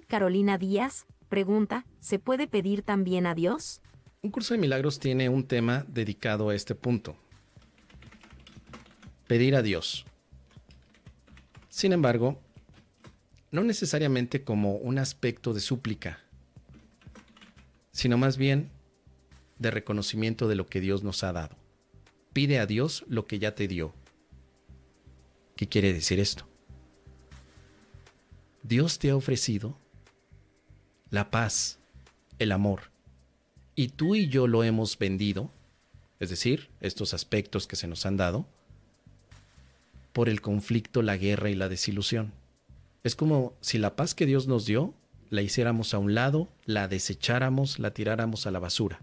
Carolina Díaz pregunta, ¿se puede pedir también a Dios? Un curso de milagros tiene un tema dedicado a este punto. Pedir a Dios. Sin embargo, no necesariamente como un aspecto de súplica, sino más bien de reconocimiento de lo que Dios nos ha dado. Pide a Dios lo que ya te dio. ¿Qué quiere decir esto? Dios te ha ofrecido la paz, el amor, y tú y yo lo hemos vendido, es decir, estos aspectos que se nos han dado, por el conflicto, la guerra y la desilusión. Es como si la paz que Dios nos dio la hiciéramos a un lado, la desecháramos, la tiráramos a la basura.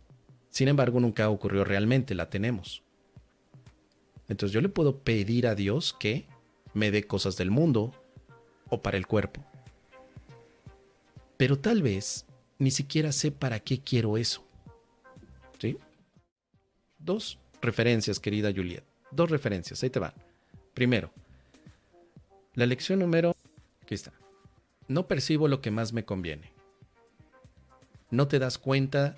Sin embargo, nunca ocurrió realmente, la tenemos. Entonces yo le puedo pedir a Dios que me dé cosas del mundo o para el cuerpo. Pero tal vez ni siquiera sé para qué quiero eso. ¿Sí? Dos referencias, querida Juliet. Dos referencias, ahí te van. Primero, la lección número... Aquí está. No percibo lo que más me conviene. No te das cuenta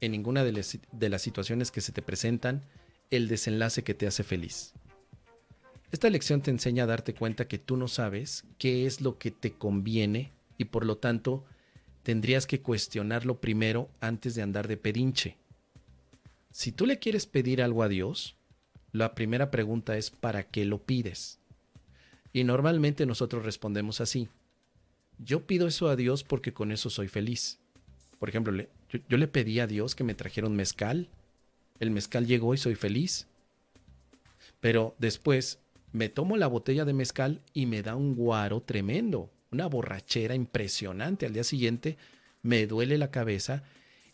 en ninguna de, de las situaciones que se te presentan el desenlace que te hace feliz. Esta lección te enseña a darte cuenta que tú no sabes qué es lo que te conviene y por lo tanto tendrías que cuestionarlo primero antes de andar de pedinche. Si tú le quieres pedir algo a Dios, la primera pregunta es ¿para qué lo pides? Y normalmente nosotros respondemos así. Yo pido eso a Dios porque con eso soy feliz. Por ejemplo, yo, yo le pedí a Dios que me trajera un mezcal. El mezcal llegó y soy feliz. Pero después me tomo la botella de mezcal y me da un guaro tremendo, una borrachera impresionante. Al día siguiente me duele la cabeza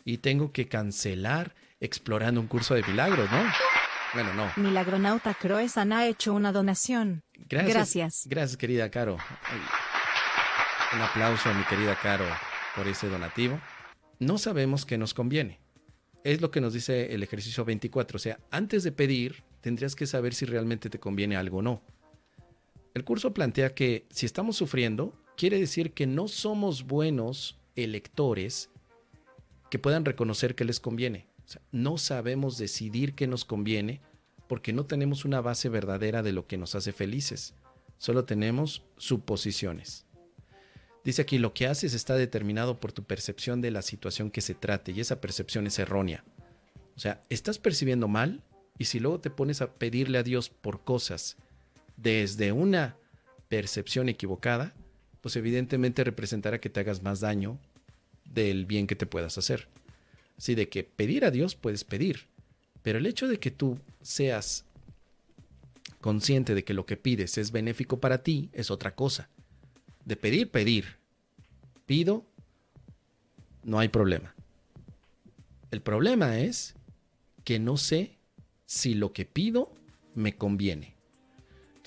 y tengo que cancelar explorando un curso de milagros, ¿no? Bueno, no. Milagronauta Croesan ha hecho una donación. Gracias. Gracias. Gracias, querida Caro. Un aplauso a mi querida Caro por ese donativo. No sabemos qué nos conviene. Es lo que nos dice el ejercicio 24. O sea, antes de pedir, tendrías que saber si realmente te conviene algo o no. El curso plantea que si estamos sufriendo, quiere decir que no somos buenos electores que puedan reconocer que les conviene. No sabemos decidir qué nos conviene porque no tenemos una base verdadera de lo que nos hace felices. Solo tenemos suposiciones. Dice aquí, lo que haces está determinado por tu percepción de la situación que se trate y esa percepción es errónea. O sea, estás percibiendo mal y si luego te pones a pedirle a Dios por cosas desde una percepción equivocada, pues evidentemente representará que te hagas más daño del bien que te puedas hacer. Así de que pedir a Dios puedes pedir, pero el hecho de que tú seas consciente de que lo que pides es benéfico para ti es otra cosa. De pedir, pedir. Pido, no hay problema. El problema es que no sé si lo que pido me conviene.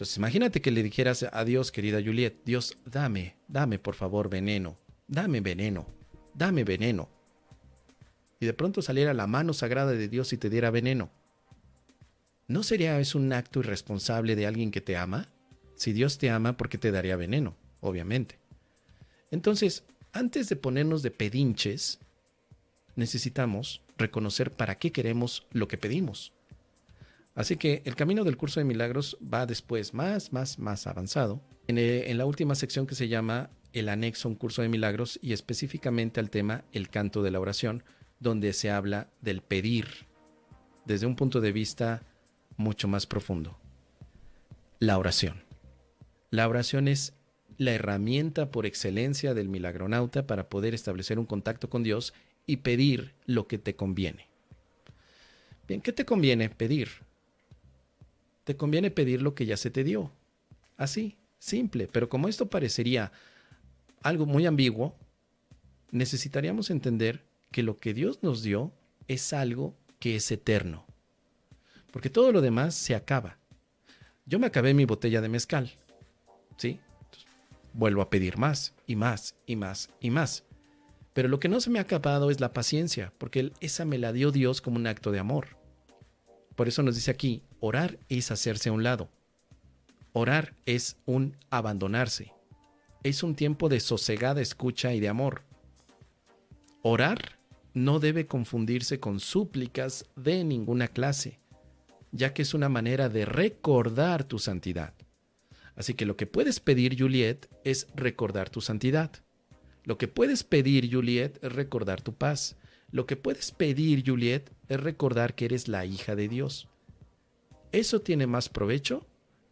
Entonces imagínate que le dijeras a Dios, querida Juliet, Dios, dame, dame por favor veneno, dame veneno, dame veneno. Y de pronto saliera la mano sagrada de Dios y te diera veneno. ¿No sería eso un acto irresponsable de alguien que te ama? Si Dios te ama, ¿por qué te daría veneno? Obviamente. Entonces, antes de ponernos de pedinches, necesitamos reconocer para qué queremos lo que pedimos. Así que el camino del curso de milagros va después más, más, más avanzado. En, eh, en, la última sección que se llama el anexo a un curso de milagros y específicamente al tema el canto de la oración, donde se habla del pedir desde un punto de vista mucho más profundo. La oración. La oración es la herramienta por excelencia del milagronauta para poder establecer un contacto con Dios y pedir lo que te conviene. Bien, ¿qué te conviene pedir? Te conviene pedir lo que ya se te dio. Así, simple. Pero como esto parecería algo muy ambiguo, necesitaríamos entender que lo que Dios nos dio es algo que es eterno. Porque todo lo demás se acaba. Yo me acabé mi botella de mezcal. ¿Sí? vuelvo a pedir más y más y más y más. Pero lo que no se me ha acabado es la paciencia, porque esa me la dio Dios como un acto de amor. Por eso nos dice aquí, orar es hacerse a un lado. Orar es un abandonarse. es un tiempo de sosegada escucha y de amor. Orar no debe confundirse con súplicas de ninguna clase, ya que es una manera de recordar tu santidad. Así que lo que puedes pedir, Juliet, es recordar tu santidad. Lo que puedes pedir, Juliet, es recordar tu paz. Lo que puedes pedir, Juliet, es recordar que eres la hija de Dios. Eso tiene más provecho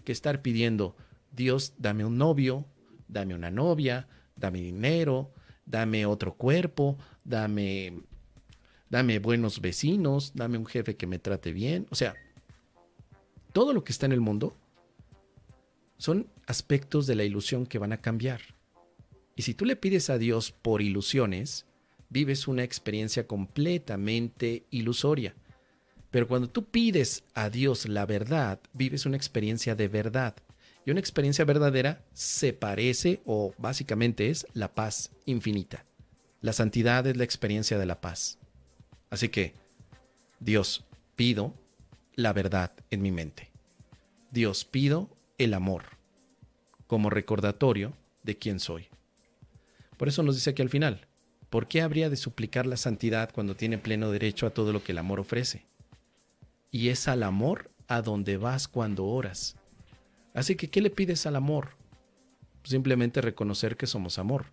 que estar pidiendo, Dios, dame un novio, dame una novia, dame dinero, dame otro cuerpo, dame dame buenos vecinos, dame un jefe que me trate bien. O sea, todo lo que está en el mundo son aspectos de la ilusión que van a cambiar. Y si tú le pides a Dios por ilusiones, vives una experiencia completamente ilusoria. Pero cuando tú pides a Dios la verdad, vives una experiencia de verdad. Y una experiencia verdadera se parece o básicamente es la paz infinita. La santidad es la experiencia de la paz. Así que, Dios, pido la verdad en mi mente. Dios, pido el amor como recordatorio de quién soy. Por eso nos dice aquí al final, ¿por qué habría de suplicar la santidad cuando tiene pleno derecho a todo lo que el amor ofrece? Y es al amor a donde vas cuando oras. Así que, ¿qué le pides al amor? Simplemente reconocer que somos amor.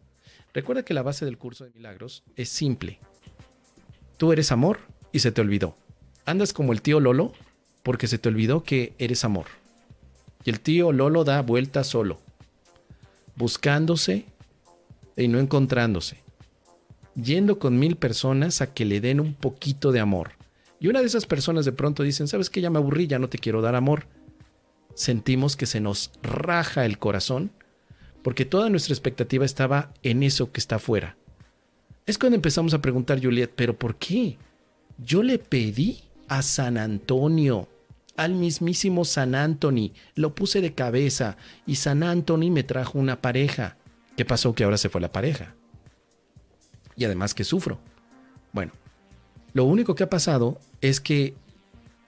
Recuerda que la base del curso de milagros es simple. Tú eres amor y se te olvidó. Andas como el tío Lolo porque se te olvidó que eres amor. Y el tío Lolo da vuelta solo, buscándose y no encontrándose, yendo con mil personas a que le den un poquito de amor. Y una de esas personas de pronto dicen, ¿sabes qué? Ya me aburrí, ya no te quiero dar amor. Sentimos que se nos raja el corazón porque toda nuestra expectativa estaba en eso que está afuera, es cuando empezamos a preguntar, Juliet, ¿pero por qué? Yo le pedí a San Antonio, al mismísimo San Antonio, lo puse de cabeza y San Antonio me trajo una pareja. ¿Qué pasó? Que ahora se fue la pareja. Y además que sufro. Bueno, lo único que ha pasado es que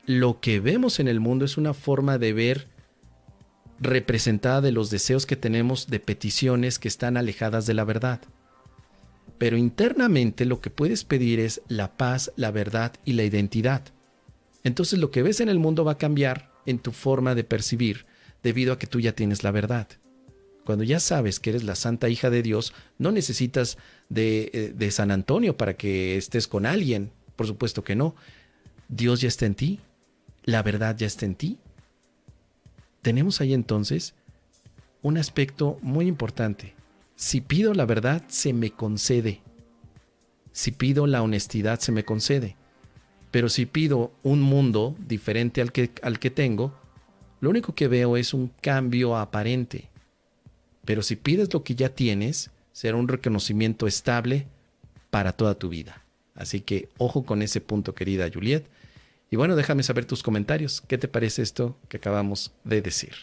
lo que vemos en el mundo es una forma de ver representada de los deseos que tenemos de peticiones que están alejadas de la verdad. Pero internamente lo que puedes pedir es la paz, la verdad y la identidad. Entonces lo que ves en el mundo va a cambiar en tu forma de percibir debido a que tú ya tienes la verdad. Cuando ya sabes que eres la santa hija de Dios, no necesitas de, eh, de San Antonio para que estés con alguien. Por supuesto que no. Dios ya está en ti. La verdad ya está en ti. Tenemos ahí entonces un aspecto muy importante. Si pido la verdad, se me concede. Si pido la honestidad, se me concede. Pero si pido un mundo diferente al que, al que tengo, lo único que veo es un cambio aparente. Pero si pides lo que ya tienes, será un reconocimiento estable para toda tu vida. Así que ojo con ese punto, querida Juliet. Y bueno, déjame saber tus comentarios. ¿Qué te parece esto que acabamos de decir?